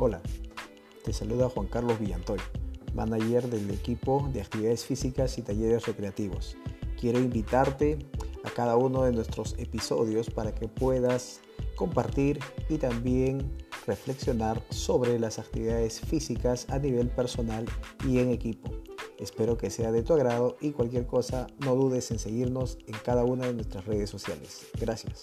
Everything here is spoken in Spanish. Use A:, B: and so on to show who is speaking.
A: Hola, te saluda Juan Carlos Villantoy, manager del equipo de actividades físicas y talleres recreativos. Quiero invitarte a cada uno de nuestros episodios para que puedas compartir y también reflexionar sobre las actividades físicas a nivel personal y en equipo. Espero que sea de tu agrado y cualquier cosa no dudes en seguirnos en cada una de nuestras redes sociales. Gracias.